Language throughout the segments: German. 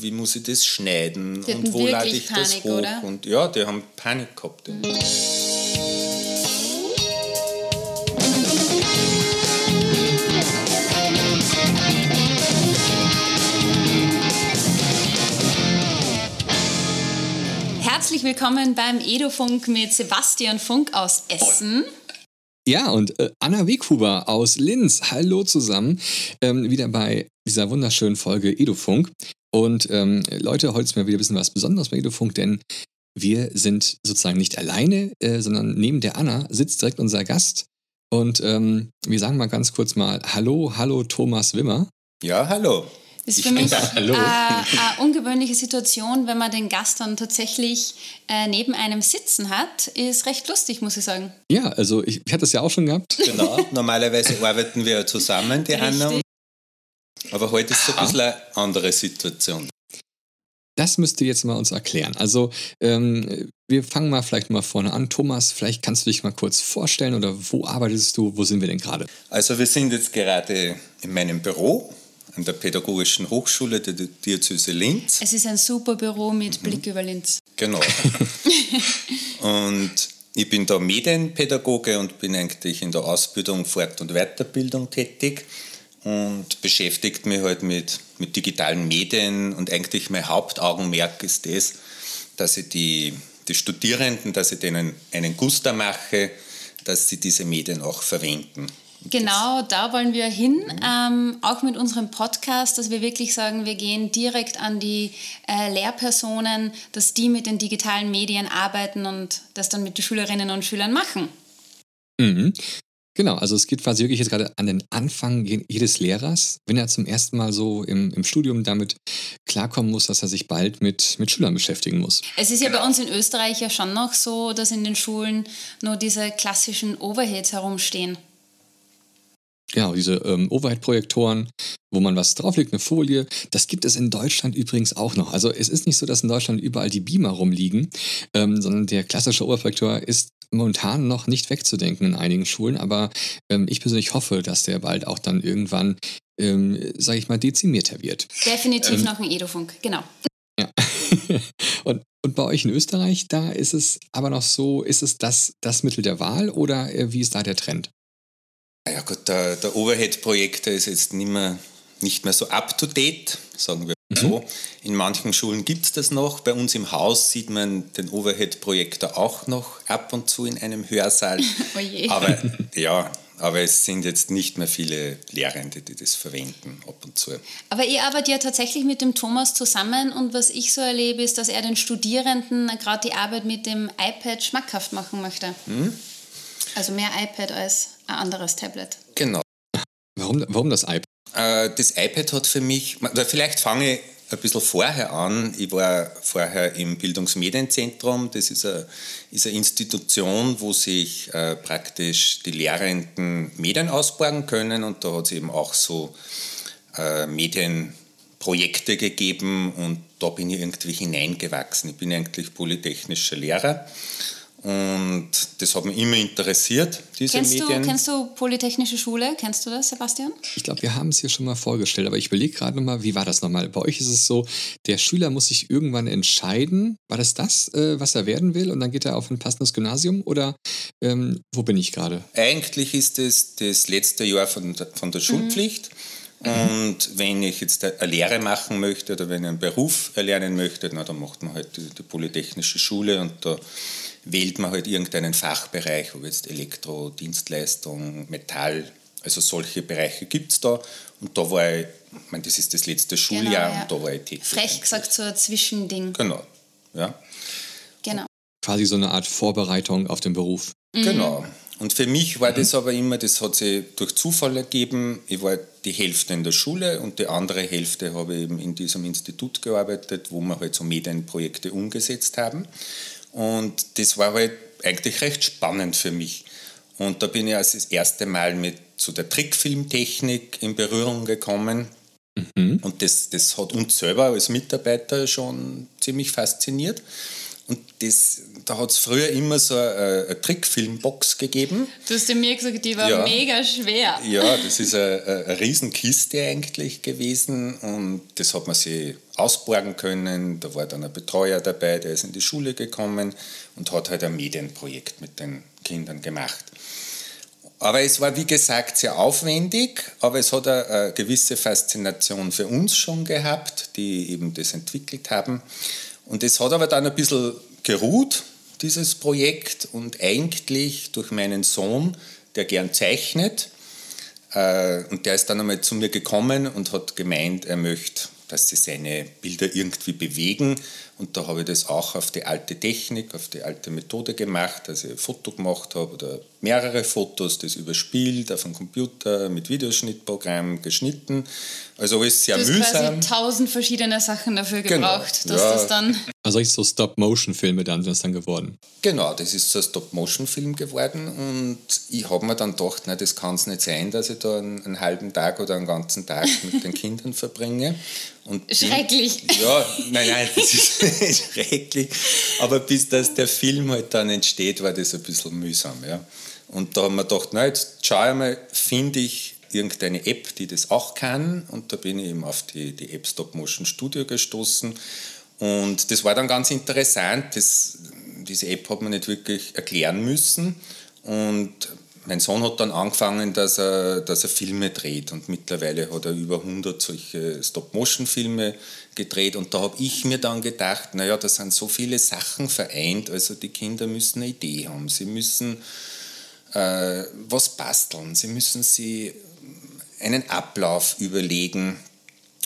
wie muss ich das schneiden Die und wo lade ich das Panik, hoch? oder? Und ja, die haben Panik gehabt. Mhm. Herzlich willkommen beim Edofunk mit Sebastian Funk aus Essen. Ja, und äh, Anna Weghuber aus Linz. Hallo zusammen. Ähm, wieder bei dieser wunderschönen Folge Edufunk. Und ähm, Leute, heute ist mal wieder ein bisschen was Besonderes bei Edufunk, denn wir sind sozusagen nicht alleine, äh, sondern neben der Anna sitzt direkt unser Gast. Und ähm, wir sagen mal ganz kurz mal Hallo, hallo Thomas Wimmer. Ja, hallo. Das ist für mich da. Hallo. äh, eine ungewöhnliche Situation, wenn man den Gast dann tatsächlich äh, neben einem sitzen hat. Ist recht lustig, muss ich sagen. Ja, also ich, ich hatte das ja auch schon gehabt. Genau, normalerweise arbeiten wir ja zusammen, die. Richtig. und- Aber heute ist es ein bisschen eine andere Situation. Das müsst ihr jetzt mal uns erklären. Also, ähm, wir fangen mal vielleicht mal vorne an. Thomas, vielleicht kannst du dich mal kurz vorstellen oder wo arbeitest du? Wo sind wir denn gerade? Also wir sind jetzt gerade in meinem Büro an der Pädagogischen Hochschule der Diözese Linz. Es ist ein super Büro Mhm. mit Blick über Linz. Genau. und ich bin da Medienpädagoge und bin eigentlich in der Ausbildung, Fort- und Weiterbildung tätig und beschäftigt mich halt mit, mit digitalen Medien und eigentlich mein Hauptaugenmerk ist das, dass ich die, die Studierenden, dass ich denen einen Guster mache, dass sie diese Medien auch verwenden. Genau, da wollen wir hin, Mhm. ähm, auch mit unserem Podcast, dass wir wirklich sagen, wir gehen direkt an die äh, Lehrpersonen, dass die mit den digitalen Medien arbeiten und das dann mit den Schülerinnen und Schülern machen. Mhm. Genau, also es geht quasi wirklich jetzt gerade an den Anfang je- jedes Lehrers, wenn er zum ersten Mal so im, im Studium damit klarkommen muss, dass er sich bald mit, mit Schülern beschäftigen muss. Es ist ja bei uns in Österreich ja schon noch so, dass in den Schulen nur diese klassischen Overheads herumstehen. Genau, diese ähm, Overhead-Projektoren, wo man was drauflegt, eine Folie, das gibt es in Deutschland übrigens auch noch. Also es ist nicht so, dass in Deutschland überall die Beamer rumliegen, ähm, sondern der klassische Overprojektor ist momentan noch nicht wegzudenken in einigen Schulen, aber ähm, ich persönlich hoffe, dass der bald auch dann irgendwann, ähm, sage ich mal, dezimierter wird. Definitiv Ähm, noch ein Edofunk, genau. Ja. und, und bei euch in Österreich, da ist es aber noch so, ist es das, das Mittel der Wahl oder äh, wie ist da der Trend? Ja gut, der, der Overhead-Projektor ist jetzt nicht mehr, nicht mehr so up-to-date, sagen wir so. In manchen Schulen gibt es das noch. Bei uns im Haus sieht man den Overhead-Projektor auch noch ab und zu in einem Hörsaal. Oh aber ja, aber es sind jetzt nicht mehr viele Lehrende, die das verwenden ab und zu. Aber ihr arbeitet ja tatsächlich mit dem Thomas zusammen und was ich so erlebe, ist, dass er den Studierenden gerade die Arbeit mit dem iPad schmackhaft machen möchte. Hm? Also mehr iPad als ein anderes Tablet. Genau. Warum, warum das iPad? Äh, Das iPad hat für mich, vielleicht fange ich ein bisschen vorher an. Ich war vorher im Bildungsmedienzentrum. Das ist eine, ist eine Institution, wo sich äh, praktisch die Lehrenden Medien ausborgen können. Und da hat es eben auch so äh, Medienprojekte gegeben und da bin ich irgendwie hineingewachsen. Ich bin eigentlich polytechnischer Lehrer. Und das hat mich immer interessiert, diese Kennst Medien. du, kennst du Polytechnische Schule? Kennst du das, Sebastian? Ich glaube, wir haben es hier schon mal vorgestellt, aber ich überlege gerade nochmal, wie war das nochmal? Bei euch ist es so, der Schüler muss sich irgendwann entscheiden, war das das, äh, was er werden will und dann geht er auf ein passendes Gymnasium oder ähm, wo bin ich gerade? Eigentlich ist es das letzte Jahr von der, von der Schulpflicht. Und wenn ich jetzt eine Lehre machen möchte oder wenn ich einen Beruf erlernen möchte, na, dann macht man halt die, die Polytechnische Schule und da wählt man halt irgendeinen Fachbereich, ob jetzt Elektro, Dienstleistung, Metall, also solche Bereiche gibt es da. Und da war ich, ich meine, das ist das letzte Schuljahr ja. und da war ich tätig. Frech gesagt, so ein Zwischending. Genau, ja. Genau. Quasi so eine Art Vorbereitung auf den Beruf. Genau. Und für mich war das aber immer, das hat sich durch Zufall ergeben. Ich war die Hälfte in der Schule und die andere Hälfte habe ich eben in diesem Institut gearbeitet, wo wir halt so Medienprojekte umgesetzt haben. Und das war halt eigentlich recht spannend für mich. Und da bin ich als das erste Mal mit zu der Trickfilmtechnik in Berührung gekommen. Und das, das hat uns selber als Mitarbeiter schon ziemlich fasziniert. Und das, da hat es früher immer so eine, eine Trickfilmbox gegeben. Du hast ja mir gesagt, die war ja. mega schwer. Ja, das ist eine, eine Riesenkiste eigentlich gewesen und das hat man sich ausborgen können. Da war dann ein Betreuer dabei, der ist in die Schule gekommen und hat halt ein Medienprojekt mit den Kindern gemacht. Aber es war, wie gesagt, sehr aufwendig, aber es hat eine, eine gewisse Faszination für uns schon gehabt, die eben das entwickelt haben. Und es hat aber dann ein bisschen geruht, dieses Projekt, und eigentlich durch meinen Sohn, der gern zeichnet, äh, und der ist dann einmal zu mir gekommen und hat gemeint, er möchte, dass sie seine Bilder irgendwie bewegen. Und da habe ich das auch auf die alte Technik, auf die alte Methode gemacht, dass ich ein Foto gemacht habe oder mehrere Fotos, das überspielt auf dem Computer mit Videoschnittprogramm geschnitten. Also alles sehr du hast mühsam. quasi tausend verschiedene Sachen dafür genau. gebraucht, genau. dass ja. das dann... Also richtig so Stop-Motion-Filme dann sind das dann geworden? Genau, das ist so ein Stop-Motion-Film geworden und ich habe mir dann gedacht, na, das kann es nicht sein, dass ich da einen, einen halben Tag oder einen ganzen Tag mit den Kindern verbringe. Und Schrecklich. Bin, ja, nein, nein, das ist schrecklich. Aber bis das der Film halt dann entsteht, war das ein bisschen mühsam. Ja. Und da haben wir gedacht, na, jetzt schau ich mal, finde ich irgendeine App, die das auch kann. Und da bin ich eben auf die, die App Stop Motion Studio gestoßen. Und das war dann ganz interessant. Das, diese App hat man nicht wirklich erklären müssen. Und mein Sohn hat dann angefangen, dass er, dass er Filme dreht und mittlerweile hat er über 100 solche Stop-Motion-Filme gedreht und da habe ich mir dann gedacht, naja, da sind so viele Sachen vereint, also die Kinder müssen eine Idee haben, sie müssen äh, was basteln, sie müssen sie einen Ablauf überlegen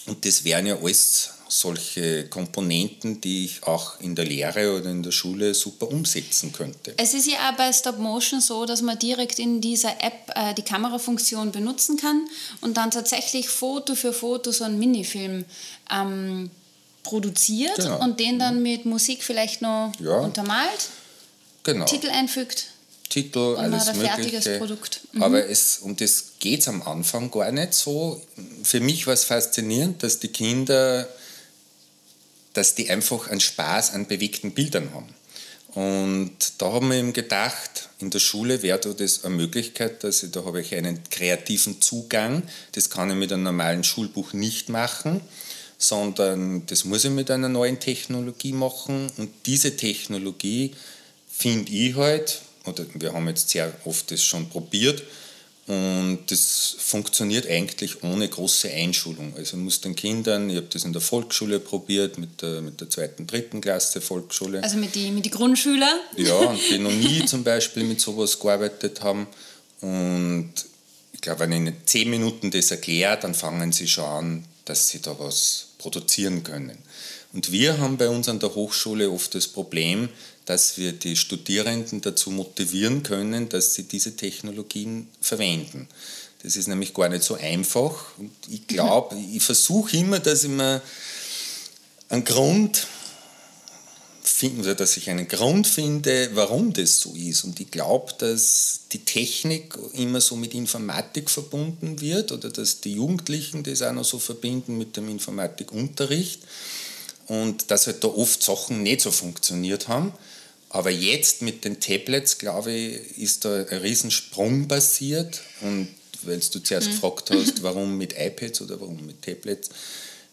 und das wären ja alles solche Komponenten, die ich auch in der Lehre oder in der Schule super umsetzen könnte. Es ist ja auch bei Stop Motion so, dass man direkt in dieser App äh, die Kamerafunktion benutzen kann und dann tatsächlich Foto für Foto so einen Minifilm ähm, produziert genau. und den dann mit Musik vielleicht noch ja. untermalt, genau. Titel einfügt. Titel, und alles ein fertiges Produkt. Mhm. Aber es, um das geht es am Anfang gar nicht so. Für mich war es faszinierend, dass die Kinder dass die einfach einen Spaß an bewegten Bildern haben. Und da haben wir eben gedacht, in der Schule wäre das eine Möglichkeit, dass ich, da habe ich einen kreativen Zugang. Das kann ich mit einem normalen Schulbuch nicht machen, sondern das muss ich mit einer neuen Technologie machen. Und diese Technologie finde ich halt, oder wir haben jetzt sehr oft das schon probiert, und das funktioniert eigentlich ohne große Einschulung. Also man muss den Kindern, ich habe das in der Volksschule probiert, mit der, mit der zweiten, dritten Klasse Volksschule. Also mit den mit die Grundschülern? Ja, und die noch nie zum Beispiel mit sowas gearbeitet haben. Und ich glaube, wenn ich ihnen zehn Minuten das erkläre, dann fangen sie schon an, dass sie da was produzieren können. Und wir haben bei uns an der Hochschule oft das Problem, dass wir die Studierenden dazu motivieren können, dass sie diese Technologien verwenden. Das ist nämlich gar nicht so einfach. Und ich glaube, ich versuche immer, dass ich mir einen Grund finden, oder dass ich einen Grund finde, warum das so ist. Und ich glaube, dass die Technik immer so mit Informatik verbunden wird oder dass die Jugendlichen das auch noch so verbinden mit dem Informatikunterricht und dass halt da oft Sachen nicht so funktioniert haben. Aber jetzt mit den Tablets, glaube ich, ist da ein Riesensprung passiert. Und weil du zuerst mhm. gefragt hast, warum mit iPads oder warum mit Tablets,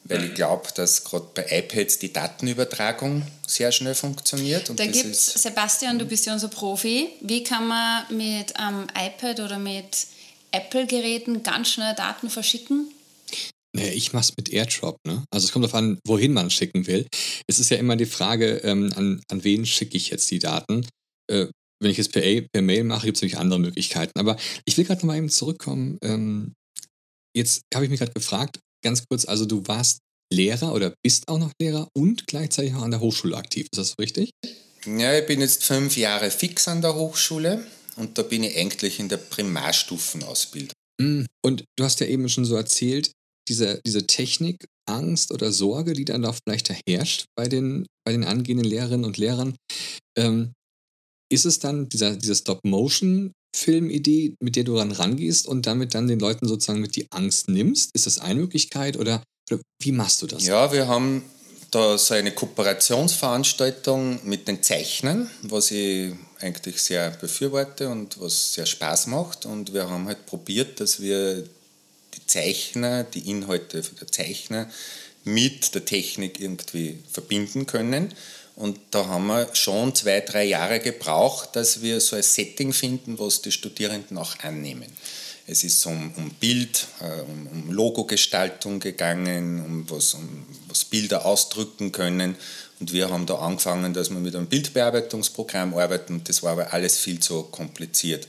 weil ich glaube, dass gerade bei iPads die Datenübertragung sehr schnell funktioniert. Und da gibt es, Sebastian, du bist ja unser Profi. Wie kann man mit einem iPad oder mit Apple-Geräten ganz schnell Daten verschicken? Naja, ich mache es mit AirDrop, ne? Also es kommt darauf an, wohin man schicken will. Es ist ja immer die Frage, ähm, an, an wen schicke ich jetzt die Daten. Äh, wenn ich es per, per Mail mache, gibt es natürlich andere Möglichkeiten. Aber ich will gerade noch mal eben zurückkommen. Ähm, jetzt habe ich mich gerade gefragt, ganz kurz, also du warst Lehrer oder bist auch noch Lehrer und gleichzeitig auch an der Hochschule aktiv. Ist das richtig? Ja, ich bin jetzt fünf Jahre fix an der Hochschule und da bin ich eigentlich in der Primarstufenausbildung. Hm, und du hast ja eben schon so erzählt, diese, diese Technik, Angst oder Sorge, die dann auch vielleicht herrscht bei den, bei den angehenden Lehrerinnen und Lehrern, ähm, ist es dann dieser, diese Stop-Motion-Film-Idee, mit der du dann rangehst und damit dann den Leuten sozusagen mit die Angst nimmst? Ist das eine Möglichkeit oder, oder wie machst du das? Ja, wir haben da so eine Kooperationsveranstaltung mit den Zeichnern, was ich eigentlich sehr befürworte und was sehr Spaß macht. Und wir haben halt probiert, dass wir die Zeichner, die Inhalte der Zeichner mit der Technik irgendwie verbinden können. Und da haben wir schon zwei, drei Jahre gebraucht, dass wir so ein Setting finden, was die Studierenden auch annehmen. Es ist um, um Bild, äh, um, um Logogestaltung gegangen, um was, um was Bilder ausdrücken können. Und wir haben da angefangen, dass wir mit einem Bildbearbeitungsprogramm arbeiten. Das war aber alles viel zu kompliziert.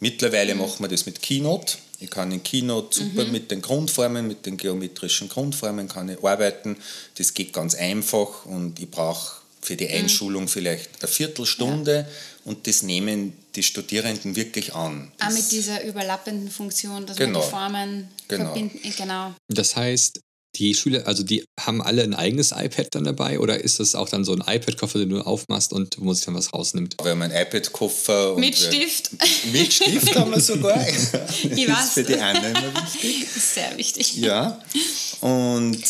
Mittlerweile mhm. machen wir das mit Keynote. Ich kann in Keynote super mhm. mit den Grundformen, mit den geometrischen Grundformen kann ich arbeiten. Das geht ganz einfach und ich brauche für die mhm. Einschulung vielleicht eine Viertelstunde ja. und das nehmen die Studierenden wirklich an. Das Auch mit dieser überlappenden Funktion, dass genau. man die Formen genau. verbinden. Genau. Das heißt, die Schüler, also die haben alle ein eigenes iPad dann dabei oder ist das auch dann so ein iPad-Koffer, den du aufmachst und wo man sich dann was rausnimmt? Wir haben einen iPad-Koffer. Mit Stift. Mit Stift haben wir sogar. ich weiß. Das ist für die anderen immer wichtig. Sehr wichtig. Ja. Und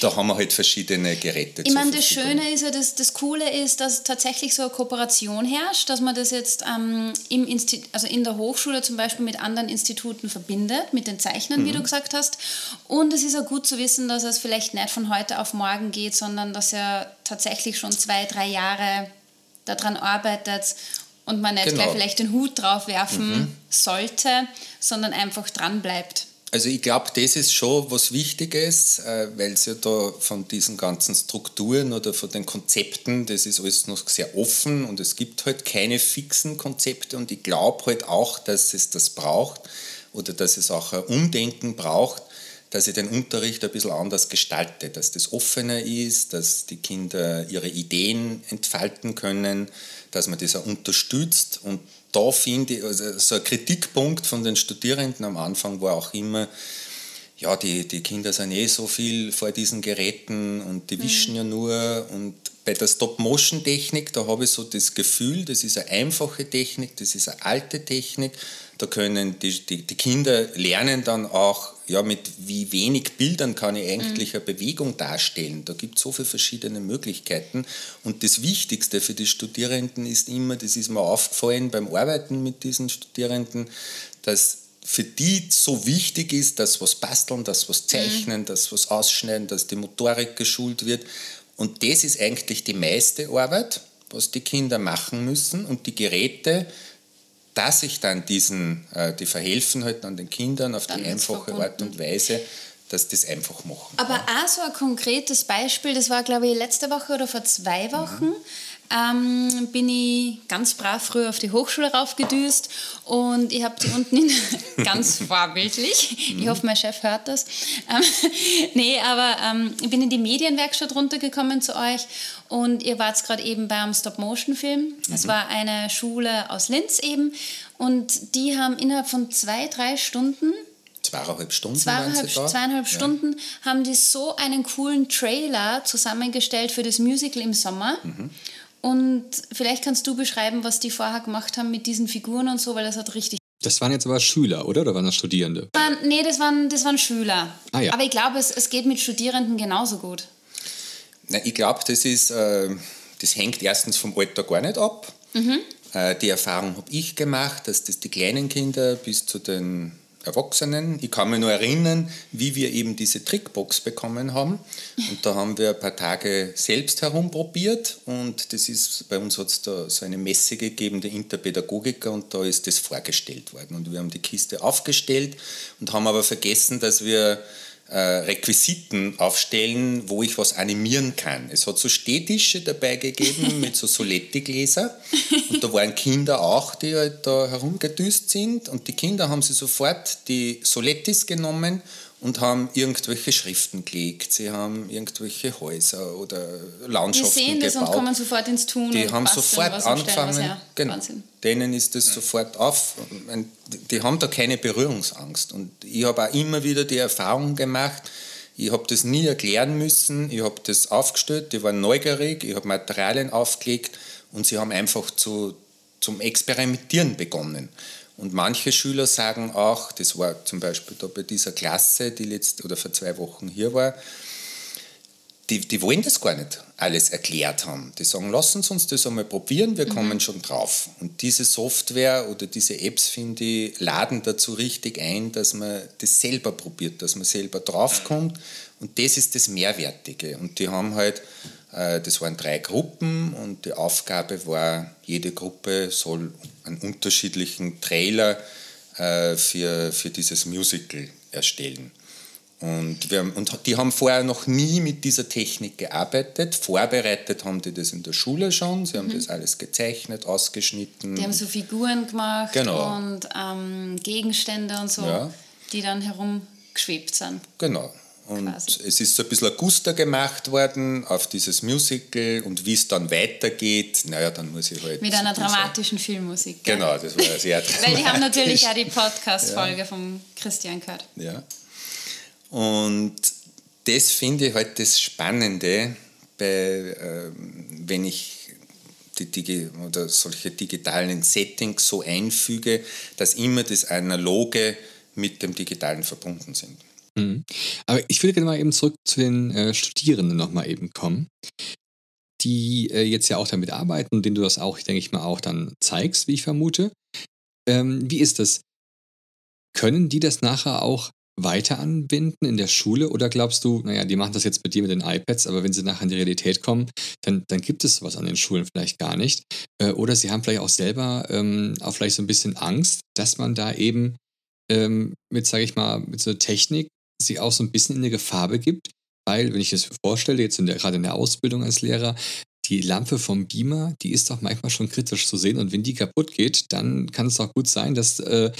da haben wir halt verschiedene Geräte. Ich meine, das Schöne ist ja, dass das Coole ist, dass tatsächlich so eine Kooperation herrscht, dass man das jetzt ähm, im also in der Hochschule zum Beispiel mit anderen Instituten verbindet, mit den Zeichnern, mhm. wie du gesagt hast. Und es ist auch gut zu wissen, dass es vielleicht nicht von heute auf morgen geht, sondern dass er tatsächlich schon zwei, drei Jahre daran arbeitet und man nicht genau. gleich vielleicht den Hut drauf werfen mhm. sollte, sondern einfach dran bleibt. Also ich glaube, das ist schon was Wichtiges, äh, weil es ja da von diesen ganzen Strukturen oder von den Konzepten, das ist alles noch sehr offen und es gibt halt keine fixen Konzepte und ich glaube halt auch, dass es das braucht oder dass es auch ein Umdenken braucht, dass ich den Unterricht ein bisschen anders gestalte, dass das offener ist, dass die Kinder ihre Ideen entfalten können, dass man das auch unterstützt und da finde ich, also so ein Kritikpunkt von den Studierenden am Anfang war auch immer, ja, die, die Kinder sind eh so viel vor diesen Geräten und die wischen mhm. ja nur. Und bei der Stop-Motion-Technik, da habe ich so das Gefühl, das ist eine einfache Technik, das ist eine alte Technik. Da können die, die, die Kinder lernen dann auch, ja, mit wie wenig Bildern kann ich eigentlich mhm. eine Bewegung darstellen. Da gibt es so viele verschiedene Möglichkeiten. Und das Wichtigste für die Studierenden ist immer, das ist mir aufgefallen beim Arbeiten mit diesen Studierenden, dass für die so wichtig ist, dass was basteln, dass was zeichnen, mhm. dass was ausschneiden, dass die Motorik geschult wird. Und das ist eigentlich die meiste Arbeit, was die Kinder machen müssen. Und die Geräte, dass ich dann diesen, äh, die verhelfen halt an den Kindern auf dann die einfache Art und Weise, dass das einfach machen. Aber ja. auch so ein konkretes Beispiel, das war glaube ich letzte Woche oder vor zwei Wochen. Mhm ähm, bin ich ganz brav früh auf die Hochschule raufgedüst und ich habe die unten in, ganz vorbildlich, ich hoffe, mein Chef hört das. Ähm, nee, aber ähm, ich bin in die Medienwerkstatt runtergekommen zu euch und ihr wart gerade eben beim Stop-Motion-Film. Es mhm. war eine Schule aus Linz eben und die haben innerhalb von zwei, drei Stunden Zweieinhalb Stunden. Zweieinhalb, zweieinhalb Stunden ja. haben die so einen coolen Trailer zusammengestellt für das Musical im Sommer. Mhm. Und vielleicht kannst du beschreiben, was die vorher gemacht haben mit diesen Figuren und so, weil das hat richtig. Das waren jetzt aber Schüler, oder? Oder waren das Studierende? Waren, nee, das waren, das waren Schüler. Ah, ja. Aber ich glaube, es, es geht mit Studierenden genauso gut. Na, ich glaube, das äh, das hängt erstens vom Alter gar nicht ab. Mhm. Äh, die Erfahrung habe ich gemacht, dass das die kleinen Kinder bis zu den Erwachsenen. Ich kann mich nur erinnern, wie wir eben diese Trickbox bekommen haben. Und da haben wir ein paar Tage selbst herumprobiert. Und das ist, bei uns hat es da so eine Messe gegeben, der Interpädagogiker, und da ist das vorgestellt worden. Und wir haben die Kiste aufgestellt und haben aber vergessen, dass wir äh, Requisiten aufstellen, wo ich was animieren kann. Es hat so Städtische dabei gegeben mit so Soletti-Gläser und da waren Kinder auch, die halt da herumgedüst sind und die Kinder haben sie sofort die Solettis genommen und haben irgendwelche Schriften gelegt, sie haben irgendwelche Häuser oder Landschaften die sehen das gebaut. und kommen sofort ins Tun. Die haben sofort angefangen, genau, Wahnsinn. denen ist das sofort auf, die haben da keine Berührungsangst. Und ich habe auch immer wieder die Erfahrung gemacht, ich habe das nie erklären müssen, ich habe das aufgestellt, die waren neugierig, ich habe Materialien aufgelegt und sie haben einfach zu, zum Experimentieren begonnen. Und manche Schüler sagen auch, das war zum Beispiel da bei dieser Klasse, die letzte oder vor zwei Wochen hier war, die, die wollen das gar nicht alles erklärt haben. Die sagen, lassen Sie uns das einmal probieren, wir mhm. kommen schon drauf. Und diese Software oder diese Apps, finde ich, laden dazu richtig ein, dass man das selber probiert, dass man selber draufkommt. Und das ist das Mehrwertige. Und die haben halt, äh, das waren drei Gruppen und die Aufgabe war, jede Gruppe soll einen unterschiedlichen Trailer äh, für, für dieses Musical erstellen. Und, wir, und die haben vorher noch nie mit dieser Technik gearbeitet. Vorbereitet haben die das in der Schule schon. Sie haben mhm. das alles gezeichnet, ausgeschnitten. Die haben so Figuren gemacht genau. und ähm, Gegenstände und so, ja. die dann herumgeschwebt sind. Genau. Und quasi. es ist so ein bisschen ein Guster gemacht worden auf dieses Musical und wie es dann weitergeht, naja, dann muss ich halt. Mit einer dramatischen Filmmusik. Gell? Genau, das war sehr dramatisch. Weil die haben natürlich auch die Podcast-Folge ja. von Christian gehört. Ja. Und das finde ich halt das Spannende, bei, äh, wenn ich die, die, oder solche digitalen Settings so einfüge, dass immer das Analoge mit dem Digitalen verbunden sind. Mhm. Aber ich würde gerne mal eben zurück zu den äh, Studierenden nochmal eben kommen, die äh, jetzt ja auch damit arbeiten, denen du das auch, denke ich mal, auch dann zeigst, wie ich vermute. Ähm, wie ist das? Können die das nachher auch weiter anwenden in der Schule oder glaubst du, naja, die machen das jetzt mit dir mit den iPads, aber wenn sie nachher in die Realität kommen, dann, dann gibt es was an den Schulen vielleicht gar nicht. Äh, oder sie haben vielleicht auch selber ähm, auch vielleicht so ein bisschen Angst, dass man da eben ähm, mit, sage ich mal, mit so Technik sich auch so ein bisschen in eine Gefahr begibt, weil, wenn ich das vorstelle, jetzt in der, gerade in der Ausbildung als Lehrer, die Lampe vom Beamer, die ist doch manchmal schon kritisch zu sehen. Und wenn die kaputt geht, dann kann es doch gut sein, dass äh,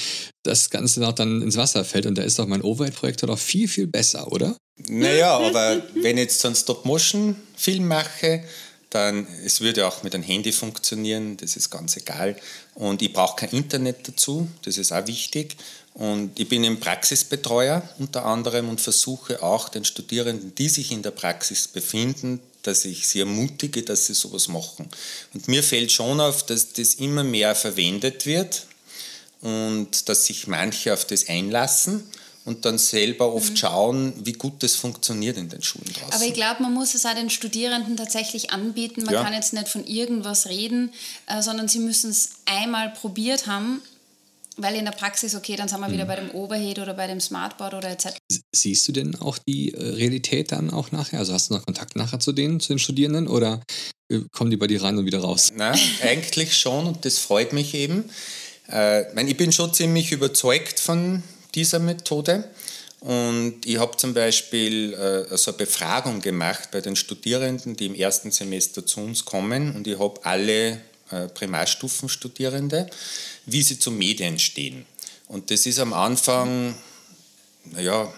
das Ganze noch dann ins Wasser fällt. Und da ist doch mein Overhead-Projektor doch viel, viel besser, oder? Naja, aber wenn ich jetzt so einen Stop-Motion-Film mache, dann, es würde auch mit einem Handy funktionieren, das ist ganz egal. Und ich brauche kein Internet dazu, das ist auch wichtig. Und ich bin im Praxisbetreuer unter anderem und versuche auch den Studierenden, die sich in der Praxis befinden, dass ich sie ermutige, dass sie sowas machen. Und mir fällt schon auf, dass das immer mehr verwendet wird und dass sich manche auf das einlassen und dann selber oft mhm. schauen, wie gut das funktioniert in den Schulen draußen. Aber ich glaube, man muss es auch den Studierenden tatsächlich anbieten. Man ja. kann jetzt nicht von irgendwas reden, äh, sondern sie müssen es einmal probiert haben weil in der Praxis, okay, dann sind wir wieder mhm. bei dem Overhead oder bei dem Smartboard oder etc. Siehst du denn auch die äh, Realität dann auch nachher? Also hast du noch Kontakt nachher zu denen, zu den Studierenden oder äh, kommen die bei dir rein und wieder raus? Na, eigentlich schon und das freut mich eben. Äh, ich bin schon ziemlich überzeugt von dieser Methode. Und ich habe zum Beispiel äh, so eine Befragung gemacht bei den Studierenden, die im ersten Semester zu uns kommen. Und ich habe alle äh, Primarstufenstudierende, wie sie zu Medien stehen. Und das ist am Anfang, naja,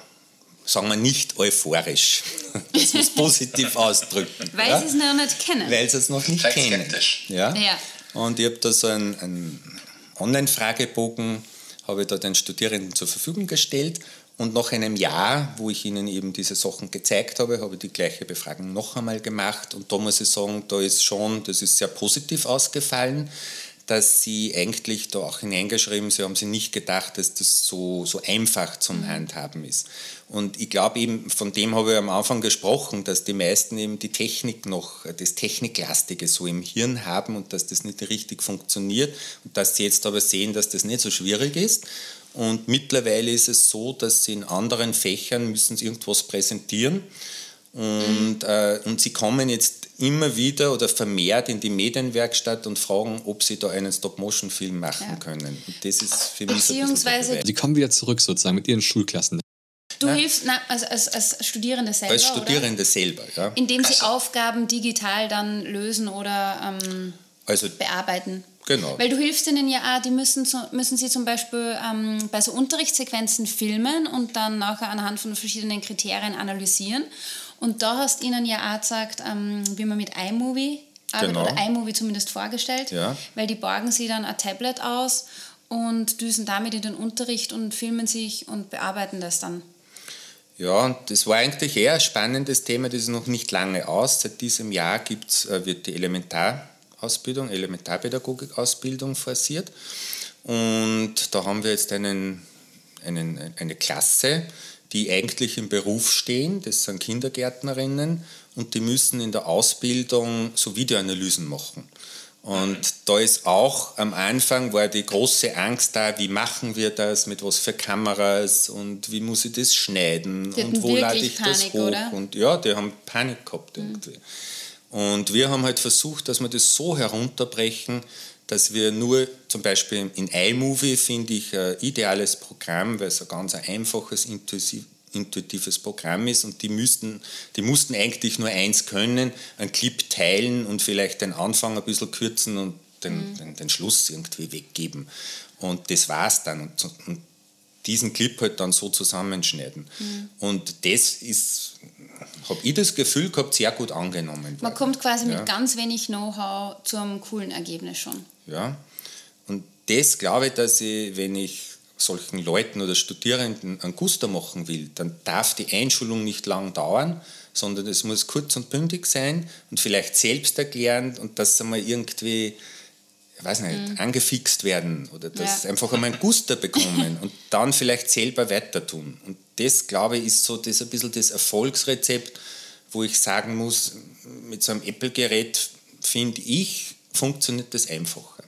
sagen wir nicht euphorisch. Das muss positiv ausdrücken. Weil ja? sie es noch nicht kennen. Weil sie es noch nicht kennen. Ja? ja. Und ich habe da so einen, einen Online-Fragebogen, habe ich da den Studierenden zur Verfügung gestellt und nach einem Jahr, wo ich ihnen eben diese Sachen gezeigt habe, habe ich die gleiche Befragung noch einmal gemacht. Und da muss ich sagen, da ist schon, das ist sehr positiv ausgefallen, dass sie eigentlich da auch hineingeschrieben, sie haben sich nicht gedacht, dass das so, so einfach zum mhm. Handhaben ist. Und ich glaube eben, von dem habe ich am Anfang gesprochen, dass die meisten eben die Technik noch, das Techniklastige so im Hirn haben und dass das nicht richtig funktioniert und dass sie jetzt aber sehen, dass das nicht so schwierig ist und mittlerweile ist es so, dass sie in anderen Fächern müssen sie irgendwas präsentieren. Und, mhm. äh, und sie kommen jetzt immer wieder oder vermehrt in die Medienwerkstatt und fragen, ob sie da einen Stop-Motion-Film machen ja. können. Und das ist für mich Beziehungsweise so Sie kommen wieder zurück sozusagen mit ihren Schulklassen. Du na? hilfst na, als, als, als Studierende selber. Als Studierende oder? selber, ja. Indem sie also, Aufgaben digital dann lösen oder ähm, also, bearbeiten. Genau. Weil du hilfst ihnen ja auch, die müssen, müssen sie zum Beispiel ähm, bei so Unterrichtssequenzen filmen und dann nachher anhand von verschiedenen Kriterien analysieren. Und da hast du ihnen ja auch gesagt, ähm, wie man mit iMovie arbeitet, genau. oder iMovie zumindest vorgestellt, ja. weil die borgen sie dann ein Tablet aus und düsen damit in den Unterricht und filmen sich und bearbeiten das dann. Ja, und das war eigentlich eher ein spannendes Thema, das ist noch nicht lange aus. Seit diesem Jahr gibt's, äh, wird die Elementar Ausbildung, Elementarpädagogik-Ausbildung forciert. Und da haben wir jetzt einen, einen, eine Klasse, die eigentlich im Beruf stehen, das sind Kindergärtnerinnen und die müssen in der Ausbildung so Videoanalysen machen. Und da ist auch am Anfang war die große Angst da, wie machen wir das, mit was für Kameras und wie muss ich das schneiden und wo lade ich Panik, das hoch. Oder? Und ja, die haben Panik gehabt irgendwie. Mhm. Und wir haben halt versucht, dass wir das so herunterbrechen, dass wir nur zum Beispiel in iMovie finde ich ein ideales Programm, weil es ein ganz einfaches, intuitives Programm ist und die, müssten, die mussten eigentlich nur eins können, einen Clip teilen und vielleicht den Anfang ein bisschen kürzen und den, mhm. den, den, Schluss irgendwie weggeben. Und das war es dann. Und, und, diesen Clip halt dann so zusammenschneiden. Mhm. Und das ist, habe ich das Gefühl gehabt, sehr gut angenommen. Man kommt quasi ja. mit ganz wenig Know-how zu einem coolen Ergebnis schon. Ja, und das glaube ich, dass ich, wenn ich solchen Leuten oder Studierenden einen Guster machen will, dann darf die Einschulung nicht lang dauern, sondern es muss kurz und bündig sein und vielleicht selbst erklärend und dass sie mal irgendwie, ich weiß nicht, mhm. angefixt werden oder dass ja. einfach einmal einen Guster bekommen und dann vielleicht selber weiter tun. Und das, glaube ich, ist so das ein bisschen das Erfolgsrezept, wo ich sagen muss, mit so einem Apple-Gerät, finde ich, funktioniert das einfacher.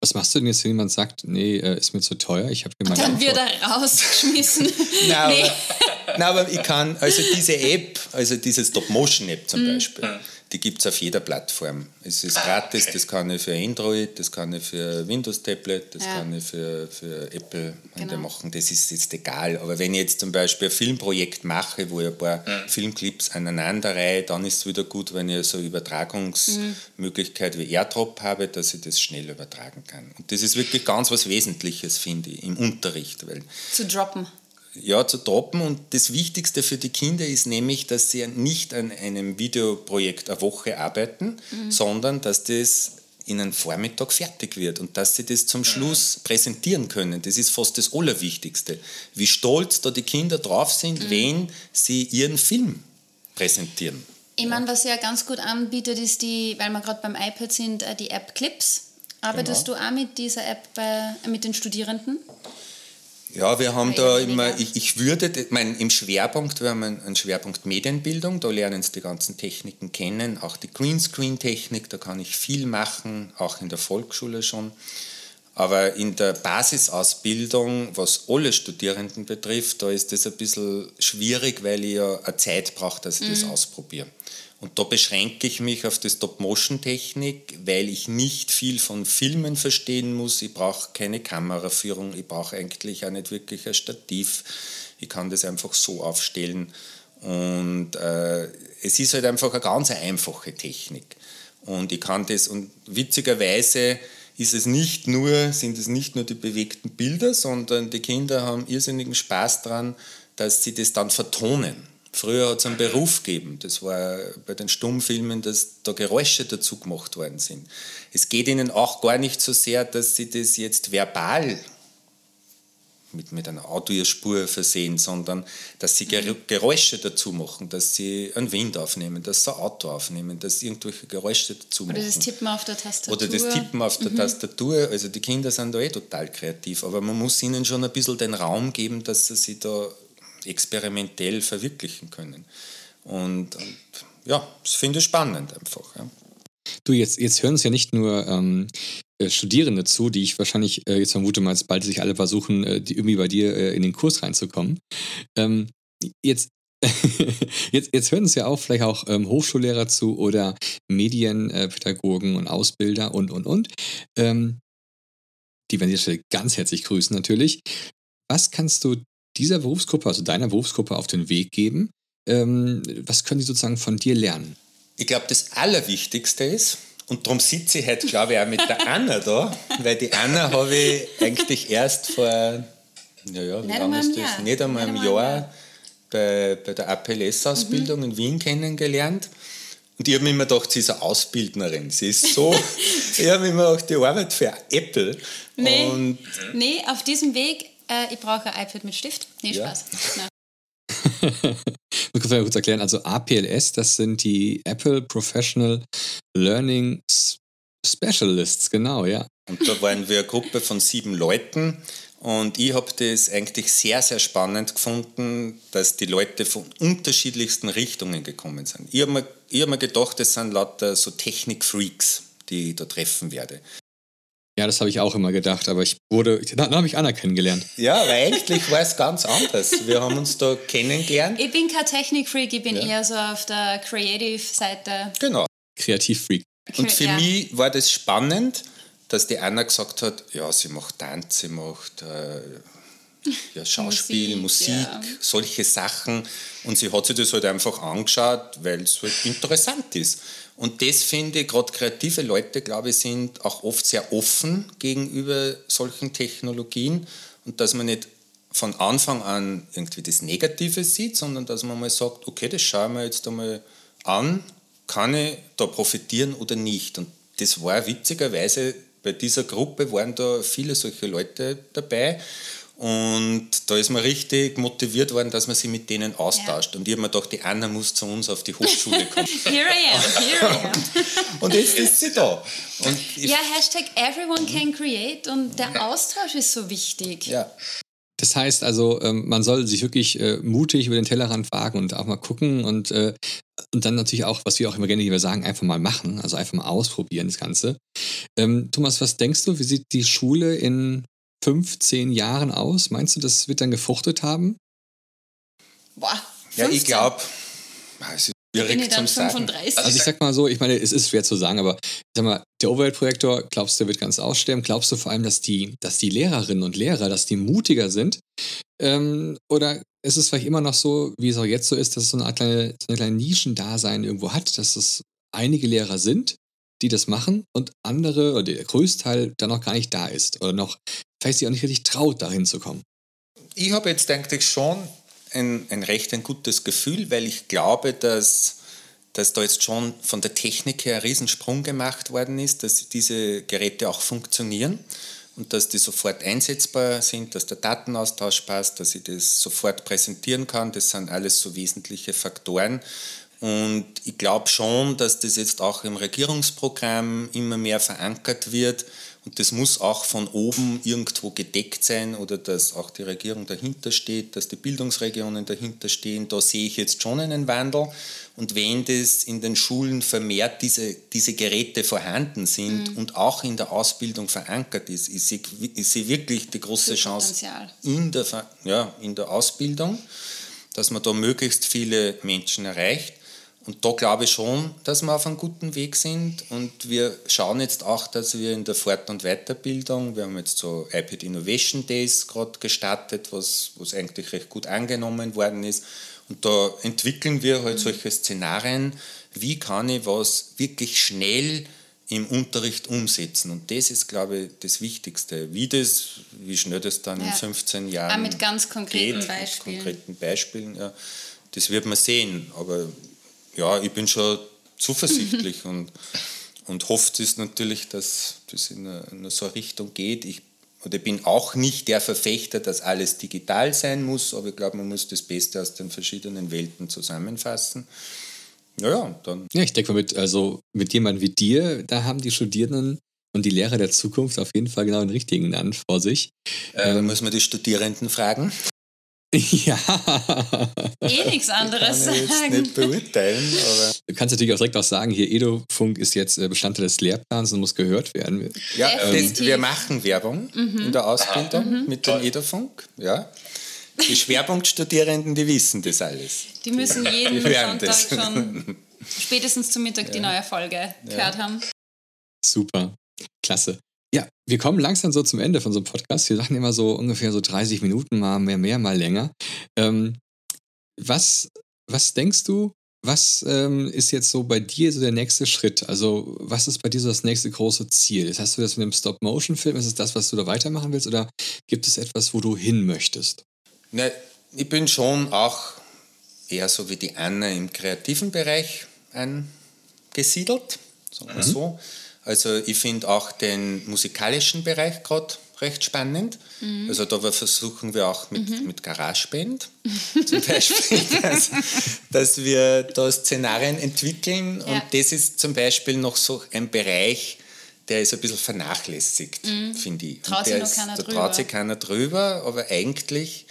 Was machst du denn jetzt, wenn jemand sagt, nee, äh, ist mir zu teuer, ich habe hier Dann wird er rausgeschmissen. nein, nee. aber, nein, aber ich kann, also diese App, also diese Stop-Motion-App zum mhm. Beispiel, die gibt es auf jeder Plattform. Es ist ah, gratis, das kann ich für Android, das kann ich für Windows-Tablet, das ja. kann ich für, für Apple genau. machen, das ist jetzt egal. Aber wenn ich jetzt zum Beispiel ein Filmprojekt mache, wo ich ein paar mhm. Filmclips aneinanderreihe, dann ist es wieder gut, wenn ich so eine Übertragungsmöglichkeit wie AirDrop habe, dass ich das schnell übertragen kann. Und das ist wirklich ganz was Wesentliches, finde ich, im Unterricht. Weil Zu droppen ja, zu droppen. Und das Wichtigste für die Kinder ist nämlich, dass sie nicht an einem Videoprojekt eine Woche arbeiten, mhm. sondern dass das in einem Vormittag fertig wird und dass sie das zum Schluss präsentieren können. Das ist fast das Allerwichtigste. Wie stolz da die Kinder drauf sind, mhm. wenn sie ihren Film präsentieren. Ich meine, was ja ganz gut anbietet, ist die, weil wir gerade beim iPad sind, äh, die App Clips. Arbeitest genau. du auch mit dieser App bei, mit den Studierenden? Ja, wir haben da immer, ich, ich würde, mein, im Schwerpunkt, wir haben einen Schwerpunkt Medienbildung, da lernen sie die ganzen Techniken kennen, auch die Greenscreen-Technik, da kann ich viel machen, auch in der Volksschule schon. Aber in der Basisausbildung, was alle Studierenden betrifft, da ist das ein bisschen schwierig, weil ich ja eine Zeit brauche, dass ich mhm. das ausprobiere. Und da beschränke ich mich auf die Stop-Motion-Technik, weil ich nicht viel von Filmen verstehen muss. Ich brauche keine Kameraführung, ich brauche eigentlich auch nicht wirklich ein Stativ. Ich kann das einfach so aufstellen. Und äh, es ist halt einfach eine ganz einfache Technik. Und ich kann das, und witzigerweise ist es nicht nur, sind es nicht nur die bewegten Bilder, sondern die Kinder haben irrsinnigen Spaß daran, dass sie das dann vertonen. Früher hat es einen Beruf gegeben. Das war bei den Stummfilmen, dass da Geräusche dazu gemacht worden sind. Es geht ihnen auch gar nicht so sehr, dass sie das jetzt verbal mit, mit einer Audiospur versehen, sondern dass sie Geräusche dazu machen, dass sie einen Wind aufnehmen, dass sie ein Auto aufnehmen, dass sie irgendwelche Geräusche dazu machen. Oder das Tippen auf der Tastatur. Oder das Tippen auf der mhm. Tastatur. Also die Kinder sind da eh total kreativ, aber man muss ihnen schon ein bisschen den Raum geben, dass sie sich da experimentell verwirklichen können. Und, und ja, das finde ich spannend einfach. Ja. Du, jetzt, jetzt hören es ja nicht nur ähm, äh, Studierende zu, die ich wahrscheinlich äh, jetzt vermute mal, bald sich alle versuchen, äh, die irgendwie bei dir äh, in den Kurs reinzukommen. Ähm, jetzt jetzt, jetzt hören es ja auch vielleicht auch ähm, Hochschullehrer zu oder Medienpädagogen und Ausbilder und, und, und. Ähm, die werden Sie ganz herzlich grüßen natürlich. Was kannst du dieser Berufsgruppe, also deiner Berufsgruppe, auf den Weg geben? Ähm, was können die sozusagen von dir lernen? Ich glaube, das Allerwichtigste ist, und darum sitze ich heute, glaube ich, auch mit der Anna da, weil die Anna habe ich eigentlich erst vor, naja, wie lange ist das? Nicht einmal einem Jahr bei, bei der APLS-Ausbildung mhm. in Wien kennengelernt. Und ich habe mir immer gedacht, sie ist eine Ausbildnerin. Sie ist so, ich habe mir immer gedacht, die arbeitet für Apple. Nee, nee, auf diesem Weg äh, ich brauche ein iPad mit Stift. Nee, Spaß. Ja. Ich kann kurz erklären, also APLS, das sind die Apple Professional Learning Specialists, genau, ja. Und da waren wir eine Gruppe von sieben Leuten Und ich habe das eigentlich sehr, sehr spannend gefunden, dass die Leute von unterschiedlichsten Richtungen gekommen sind. Ich habe mir, hab mir gedacht, das sind lauter so Technik-Freaks, die ich da treffen werde. Ja, das habe ich auch immer gedacht, aber ich wurde, dann habe ich Anna kennengelernt. Ja, aber eigentlich war es ganz anders. Wir haben uns da kennengelernt. Ich bin kein Technik-Freak, ich bin ja. eher so auf der Creative-Seite. Genau. Kreativ-Freak. Und für ja. mich war das spannend, dass die Anna gesagt hat, ja, sie macht Tanz, sie macht äh, ja, Schauspiel, Musik, Musik ja. solche Sachen. Und sie hat sich das halt einfach angeschaut, weil es halt interessant ist. Und das finde ich, gerade kreative Leute, glaube ich, sind auch oft sehr offen gegenüber solchen Technologien und dass man nicht von Anfang an irgendwie das Negative sieht, sondern dass man mal sagt, okay, das schauen wir jetzt einmal an, kann ich da profitieren oder nicht. Und das war witzigerweise, bei dieser Gruppe waren da viele solche Leute dabei und da ist man richtig motiviert worden, dass man sich mit denen austauscht. Ja. Und ich habe mir gedacht, die Anna muss zu uns auf die Hochschule kommen. here I am, here I am. und jetzt ist sie da. ja, Hashtag everyone can create und der Austausch ist so wichtig. Ja. Das heißt also, ähm, man soll sich wirklich äh, mutig über den Tellerrand wagen und auch mal gucken und, äh, und dann natürlich auch, was wir auch immer gerne sagen, einfach mal machen, also einfach mal ausprobieren das Ganze. Ähm, Thomas, was denkst du, wie sieht die Schule in 15 Jahren aus? Meinst du, das wird dann gefruchtet haben? Boah, 15. ja, ich glaube, es ist schwierig zum 35. Also ich sag mal so, ich meine, es ist schwer zu sagen, aber ich sag mal, der Overhead-Projektor, glaubst du, der wird ganz aussterben? Glaubst du vor allem, dass die, dass die Lehrerinnen und Lehrer, dass die mutiger sind? Ähm, oder ist es vielleicht immer noch so, wie es auch jetzt so ist, dass es so eine, kleine, so eine kleine Nischendasein irgendwo hat, dass es einige Lehrer sind, die das machen und andere oder der Größteil dann noch gar nicht da ist oder noch vielleicht sich auch nicht richtig traut, dahin zu kommen. Ich habe jetzt, denke ich, schon ein, ein recht ein gutes Gefühl, weil ich glaube, dass, dass da jetzt schon von der Technik her ein Riesensprung gemacht worden ist, dass diese Geräte auch funktionieren und dass die sofort einsetzbar sind, dass der Datenaustausch passt, dass ich das sofort präsentieren kann. Das sind alles so wesentliche Faktoren, und ich glaube schon, dass das jetzt auch im Regierungsprogramm immer mehr verankert wird. Und das muss auch von oben irgendwo gedeckt sein oder dass auch die Regierung dahinter steht, dass die Bildungsregionen dahinter stehen. Da sehe ich jetzt schon einen Wandel. Und wenn das in den Schulen vermehrt diese, diese Geräte vorhanden sind mhm. und auch in der Ausbildung verankert ist, ich sehe, ich sehe wirklich die große Chance in der, ja, in der Ausbildung, dass man da möglichst viele Menschen erreicht. Und da glaube ich schon, dass wir auf einem guten Weg sind. Und wir schauen jetzt auch, dass wir in der Fort- und Weiterbildung, wir haben jetzt so iPad Innovation Days gerade gestartet, was, was eigentlich recht gut angenommen worden ist. Und da entwickeln wir halt solche Szenarien, wie kann ich was wirklich schnell im Unterricht umsetzen. Und das ist, glaube ich, das Wichtigste. Wie das, wie schnell das dann ja. in 15 Jahren Auch mit ganz konkreten geht, Beispielen. Mit konkreten Beispielen, ja, das wird man sehen. Aber ja, ich bin schon zuversichtlich und, und hofft es natürlich, dass das in eine, in eine so eine Richtung geht. Ich oder bin auch nicht der Verfechter, dass alles digital sein muss, aber ich glaube, man muss das Beste aus den verschiedenen Welten zusammenfassen. Naja, dann. Ja, ich denke mal, mit, also mit jemandem wie dir, da haben die Studierenden und die Lehrer der Zukunft auf jeden Fall genau den richtigen Land vor sich. Äh, ähm, muss man die Studierenden fragen. Ja. Eh nichts anderes kann ich sagen. nicht beurteilen, aber. Du kannst natürlich auch direkt auch sagen, hier Edofunk ist jetzt äh, Bestandteil des Lehrplans und muss gehört werden. Ja, das, wir machen Werbung mhm. in der Ausbildung mhm. mit dem Edofunk. Ja. Die Schwerpunktstudierenden, die wissen das alles. Die müssen jeden die Sonntag das. schon spätestens zum Mittag ja. die neue Folge gehört haben. Super, klasse. Ja, wir kommen langsam so zum Ende von so einem Podcast. Wir sagen immer so ungefähr so 30 Minuten, mal mehr, mehr, mal länger. Ähm, was, was denkst du, was ähm, ist jetzt so bei dir so der nächste Schritt? Also, was ist bei dir so das nächste große Ziel? Hast du das mit dem Stop-Motion-Film? Ist es das, was du da weitermachen willst? Oder gibt es etwas, wo du hin möchtest? Ne, ich bin schon auch eher so wie die Anna im kreativen Bereich angesiedelt, sagen wir mhm. so. Also ich finde auch den musikalischen Bereich gerade recht spannend. Mhm. Also da versuchen wir auch mit, mhm. mit GarageBand zum Beispiel, dass, dass, wir da Szenarien entwickeln. Ja. Und das ist zum Beispiel noch so ein Bereich, der ist ein bisschen vernachlässigt, mhm. finde ich. Traut sich noch keiner da drüber. traut sich keiner drüber, aber eigentlich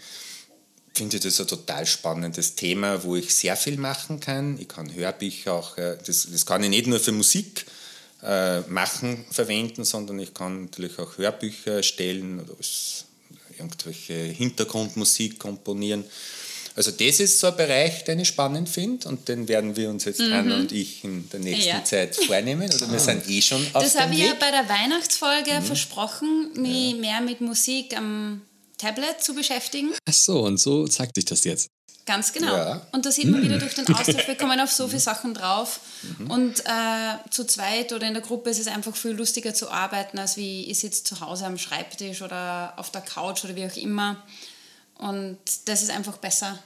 finde ich das ein total spannendes Thema, wo ich sehr viel machen kann. Ich kann Hörbücher auch, äh, das, das kann ich nicht nur für Musik äh, machen, verwenden, sondern ich kann natürlich auch Hörbücher erstellen oder irgendwelche Hintergrundmusik komponieren. Also das ist so ein Bereich, den ich spannend finde und den werden wir uns jetzt, mhm. Anna und ich, in der nächsten ja. Zeit vornehmen. Oder wir sind eh schon auf Das habe ich ja bei der Weihnachtsfolge mhm. versprochen, mich ja. mehr mit Musik am Tablet zu beschäftigen. Ach so, und so zeigt sich das jetzt. Ganz genau. Ja. Und da sieht man wieder durch den Austausch, wir kommen auf so viele Sachen drauf. Mhm. Und äh, zu zweit oder in der Gruppe ist es einfach viel lustiger zu arbeiten, als wie ich sitze zu Hause am Schreibtisch oder auf der Couch oder wie auch immer. Und das ist einfach besser.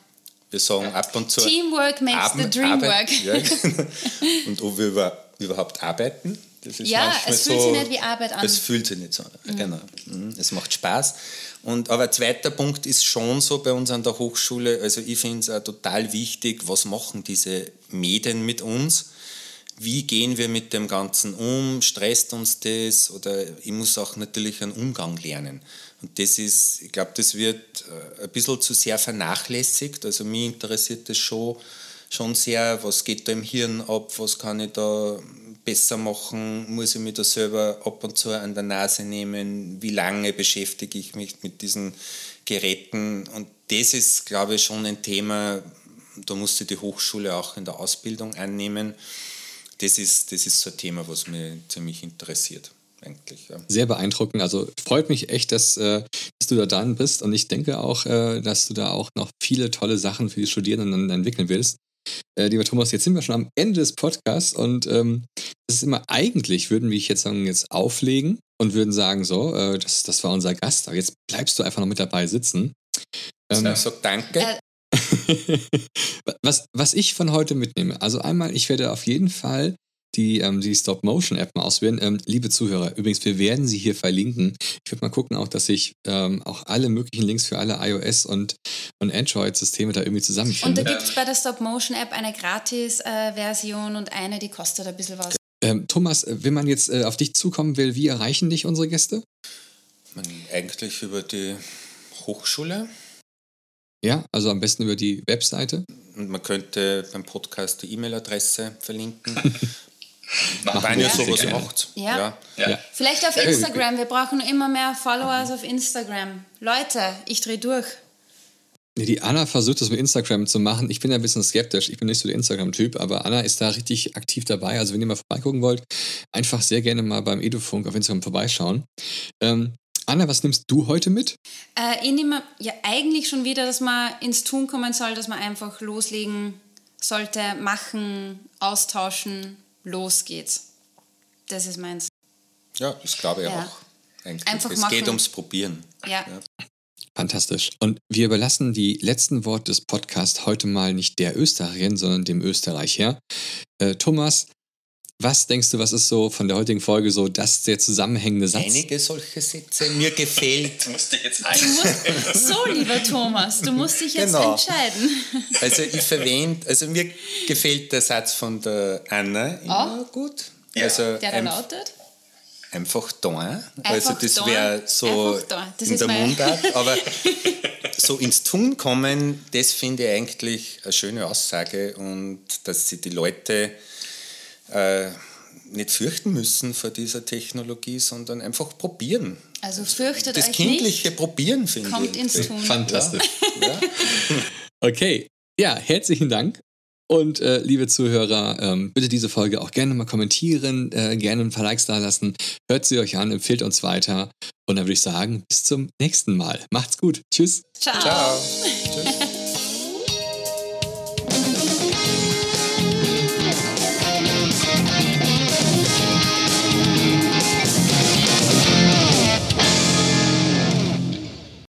Wir sagen ab und zu. Teamwork makes Abend, the dream Arbeit, work. Ja, und ob wir über, überhaupt arbeiten. Das ist ja, es fühlt so, sich nicht wie Arbeit an. Es fühlt sich nicht so an. Mhm. Genau. Mhm. Es macht Spaß. Und, aber zweiter Punkt ist schon so bei uns an der Hochschule, also ich finde es auch total wichtig, was machen diese Medien mit uns? Wie gehen wir mit dem Ganzen um? Stresst uns das? Oder ich muss auch natürlich einen Umgang lernen. Und das ist, ich glaube, das wird äh, ein bisschen zu sehr vernachlässigt. Also mich interessiert das schon, schon sehr, was geht da im Hirn ab, was kann ich da besser machen, muss ich mich da selber ab und zu an der Nase nehmen, wie lange beschäftige ich mich mit diesen Geräten. Und das ist, glaube ich, schon ein Thema, da musste die Hochschule auch in der Ausbildung annehmen. Das ist, das ist so ein Thema, was mich ziemlich interessiert. Eigentlich, ja. Sehr beeindruckend. Also freut mich echt, dass, äh, dass du da dran bist. Und ich denke auch, äh, dass du da auch noch viele tolle Sachen für die Studierenden entwickeln willst. Äh, lieber Thomas, jetzt sind wir schon am Ende des Podcasts und ähm, das ist immer eigentlich, würden wir jetzt sagen, jetzt auflegen und würden sagen, so, äh, das, das war unser Gast, aber jetzt bleibst du einfach noch mit dabei sitzen. Ähm, sag danke. Äh. was, was ich von heute mitnehme, also einmal, ich werde auf jeden Fall die, ähm, die Stop-Motion-App mal auswählen. Ähm, liebe Zuhörer, übrigens, wir werden sie hier verlinken. Ich würde mal gucken, auch, dass ich ähm, auch alle möglichen Links für alle iOS- und, und Android-Systeme da irgendwie zusammenfinde. Und da gibt es bei der Stop-Motion-App eine Gratis-Version und eine, die kostet ein bisschen was. Ähm, Thomas, wenn man jetzt äh, auf dich zukommen will, wie erreichen dich unsere Gäste? Man, eigentlich über die Hochschule. Ja, also am besten über die Webseite. Und man könnte beim Podcast die E-Mail-Adresse verlinken. Wenn ihr sowas macht. Ja. Ja. ja. Vielleicht auf Instagram. Wir brauchen immer mehr Followers auf Instagram. Leute, ich drehe durch. Die Anna versucht das mit Instagram zu machen. Ich bin ja ein bisschen skeptisch. Ich bin nicht so der Instagram-Typ, aber Anna ist da richtig aktiv dabei. Also wenn ihr mal vorbeigucken wollt, einfach sehr gerne mal beim Edufunk auf Instagram vorbeischauen. Ähm, Anna, was nimmst du heute mit? Äh, ich nehme ja eigentlich schon wieder, dass man ins Tun kommen soll, dass man einfach loslegen sollte, machen, austauschen, los geht's. Das ist meins. Ja, das glaube ich ja. auch. Eigentlich. Einfach es machen. geht ums Probieren. Ja. ja. Fantastisch. Und wir überlassen die letzten Worte des Podcasts heute mal nicht der Österreicherin, sondern dem Österreicher. Äh, Thomas, was denkst du, was ist so von der heutigen Folge so das der zusammenhängende Satz? Einige solche Sätze. Mir gefällt. Du musst dich jetzt musst, So, lieber Thomas, du musst dich jetzt genau. entscheiden. Also ich verwende, also mir gefällt der Satz von der Anna immer oh. gut. Ja. Also der da lautet? Einfach da. Also das wäre so das in der Mundart. Aber so ins Tun kommen, das finde ich eigentlich eine schöne Aussage und dass sie die Leute äh, nicht fürchten müssen vor dieser Technologie, sondern einfach probieren. Also fürchtet das euch kindliche nicht. Probieren finde ich. Kommt ins Tun. Fantastisch. Ja. okay, ja, herzlichen Dank. Und äh, liebe Zuhörer, ähm, bitte diese Folge auch gerne mal kommentieren, äh, gerne ein paar Likes da lassen. Hört sie euch an, empfiehlt uns weiter. Und dann würde ich sagen, bis zum nächsten Mal. Macht's gut. Tschüss. Ciao. Ciao.